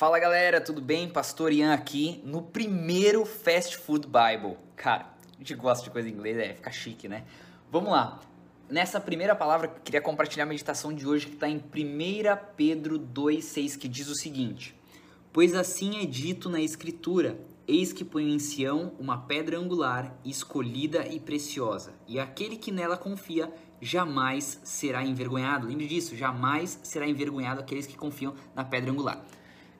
Fala galera, tudo bem? Pastor Ian aqui no primeiro Fast Food Bible. Cara, a gente gosta de coisa em inglês, é, fica chique, né? Vamos lá. Nessa primeira palavra, queria compartilhar a meditação de hoje que está em 1 Pedro 2,6, que diz o seguinte: Pois assim é dito na Escritura: Eis que ponho em Sião uma pedra angular, escolhida e preciosa, e aquele que nela confia jamais será envergonhado. Lembre disso, jamais será envergonhado aqueles que confiam na pedra angular.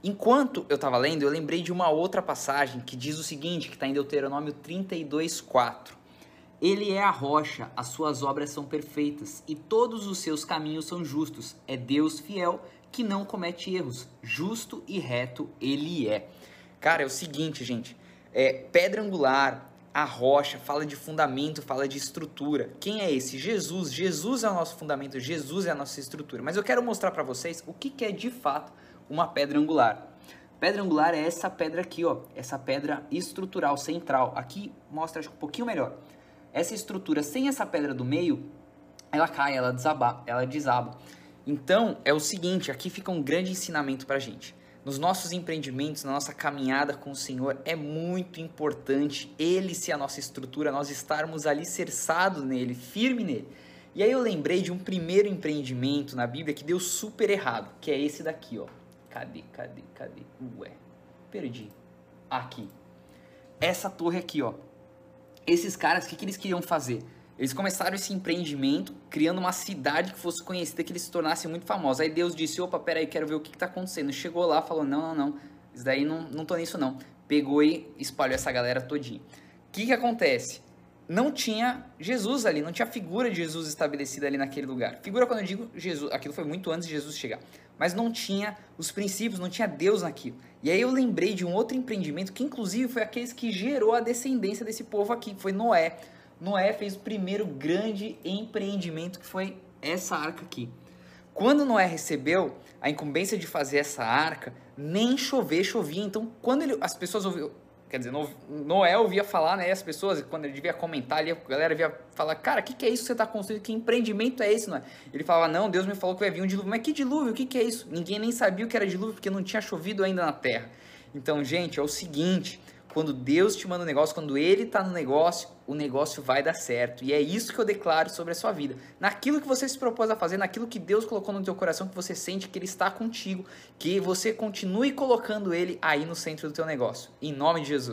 Enquanto eu estava lendo, eu lembrei de uma outra passagem que diz o seguinte, que está em Deuteronômio 32:4. Ele é a rocha, as suas obras são perfeitas e todos os seus caminhos são justos. É Deus fiel que não comete erros. Justo e reto ele é. Cara, é o seguinte, gente. É, pedra angular, a rocha, fala de fundamento, fala de estrutura. Quem é esse? Jesus. Jesus é o nosso fundamento, Jesus é a nossa estrutura. Mas eu quero mostrar para vocês o que, que é de fato uma pedra angular. Pedra angular é essa pedra aqui, ó, essa pedra estrutural central. Aqui mostra acho, um pouquinho melhor. Essa estrutura sem essa pedra do meio, ela cai, ela desaba, ela desaba. Então é o seguinte, aqui fica um grande ensinamento para gente. Nos nossos empreendimentos, na nossa caminhada com o Senhor, é muito importante Ele ser a nossa estrutura, nós estarmos alicerçados nele, firme nele. E aí eu lembrei de um primeiro empreendimento na Bíblia que deu super errado, que é esse daqui, ó. Cadê, cadê, cadê? Ué, perdi. Aqui. Essa torre aqui, ó. Esses caras, o que, que eles queriam fazer? Eles começaram esse empreendimento criando uma cidade que fosse conhecida, que eles se tornassem muito famosos. Aí Deus disse: opa, peraí, quero ver o que, está acontecendo. Chegou lá, falou: não, não, não, isso daí não, não tô nisso não. Pegou e espalhou essa galera todinha. O que, que acontece? Não tinha Jesus ali, não tinha figura de Jesus estabelecida ali naquele lugar. Figura quando eu digo Jesus, aquilo foi muito antes de Jesus chegar. Mas não tinha os princípios, não tinha Deus naquilo. E aí eu lembrei de um outro empreendimento que inclusive foi aqueles que gerou a descendência desse povo aqui, foi Noé. Noé fez o primeiro grande empreendimento que foi essa arca aqui. Quando Noé recebeu a incumbência de fazer essa arca, nem chover chovia. Então, quando ele, as pessoas ouviram, Quer dizer, Noé ouvia falar, né? as pessoas, quando ele devia comentar ali, a galera via falar, cara, o que, que é isso que você está construindo? Que empreendimento é esse, não é? Ele falava, não, Deus me falou que vai vir um dilúvio. Mas que dilúvio? O que, que é isso? Ninguém nem sabia o que era dilúvio porque não tinha chovido ainda na terra. Então, gente, é o seguinte: quando Deus te manda um negócio, quando Ele está no negócio, o negócio vai dar certo. E é isso que eu declaro sobre a sua vida. Naquilo que você se propôs a fazer, naquilo que Deus colocou no teu coração, que você sente que Ele está contigo, que você continue colocando Ele aí no centro do teu negócio. Em nome de Jesus.